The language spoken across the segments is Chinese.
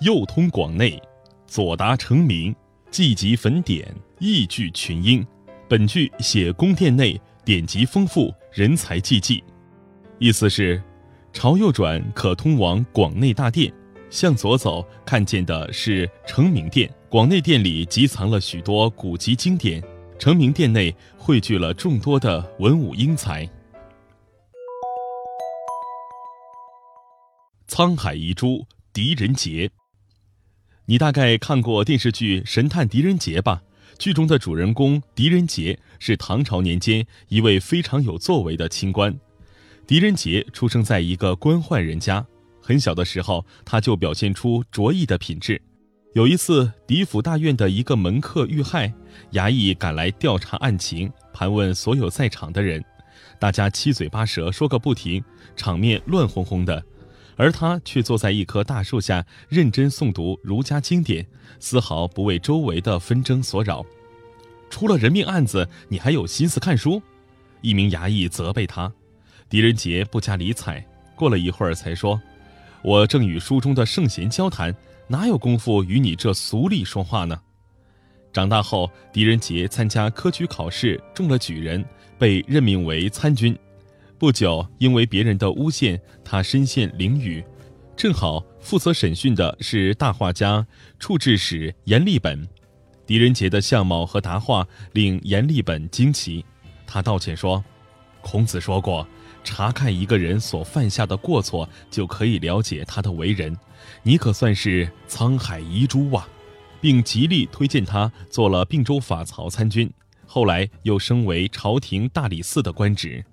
右通广内，左达成名，既集坟典，意聚群英。本句写宫殿内典籍丰富，人才济济。意思是，朝右转可通往广内大殿，向左走看见的是成名殿。广内殿里集藏了许多古籍经典，成名殿内汇聚了众多的文武英才。沧海遗珠，狄仁杰。你大概看过电视剧《神探狄仁杰》吧？剧中的主人公狄仁杰是唐朝年间一位非常有作为的清官。狄仁杰出生在一个官宦人家，很小的时候他就表现出卓异的品质。有一次，狄府大院的一个门客遇害，衙役赶来调查案情，盘问所有在场的人，大家七嘴八舌说个不停，场面乱哄哄的，而他却坐在一棵大树下，认真诵读儒家经典，丝毫不为周围的纷争所扰。出了人命案子，你还有心思看书？一名衙役责备他，狄仁杰不加理睬。过了一会儿，才说：“我正与书中的圣贤交谈。”哪有功夫与你这俗吏说话呢？长大后，狄仁杰参加科举考试中了举人，被任命为参军。不久，因为别人的诬陷，他身陷囹圄。正好负责审讯的是大画家、处置使阎立本。狄仁杰的相貌和答话令阎立本惊奇，他道歉说：“孔子说过。”查看一个人所犯下的过错，就可以了解他的为人。你可算是沧海遗珠啊！并极力推荐他做了并州法曹参军，后来又升为朝廷大理寺的官职。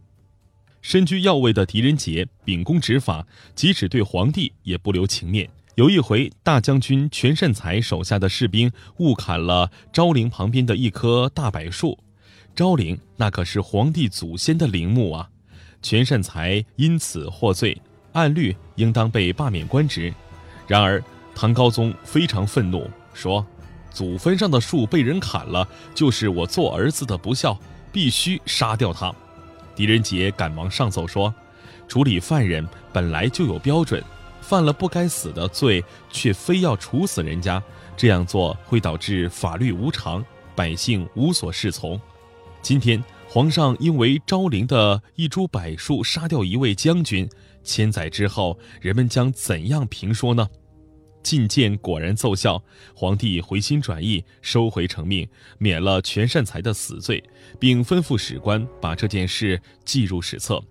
身居要位的狄仁杰秉公执法，即使对皇帝也不留情面。有一回，大将军全善才手下的士兵误砍了昭陵旁边的一棵大柏树，昭陵那可是皇帝祖先的陵墓啊！全善才因此获罪，按律应当被罢免官职。然而唐高宗非常愤怒，说：“祖坟上的树被人砍了，就是我做儿子的不孝，必须杀掉他。”狄仁杰赶忙上奏说：“处理犯人本来就有标准，犯了不该死的罪，却非要处死人家，这样做会导致法律无常，百姓无所适从。今天。”皇上因为昭陵的一株柏树杀掉一位将军，千载之后，人们将怎样评说呢？觐见果然奏效，皇帝回心转意，收回成命，免了全善才的死罪，并吩咐史官把这件事记入史册。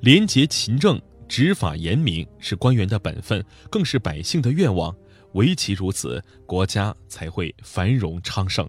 廉洁勤政、执法严明是官员的本分，更是百姓的愿望。唯其如此，国家才会繁荣昌盛。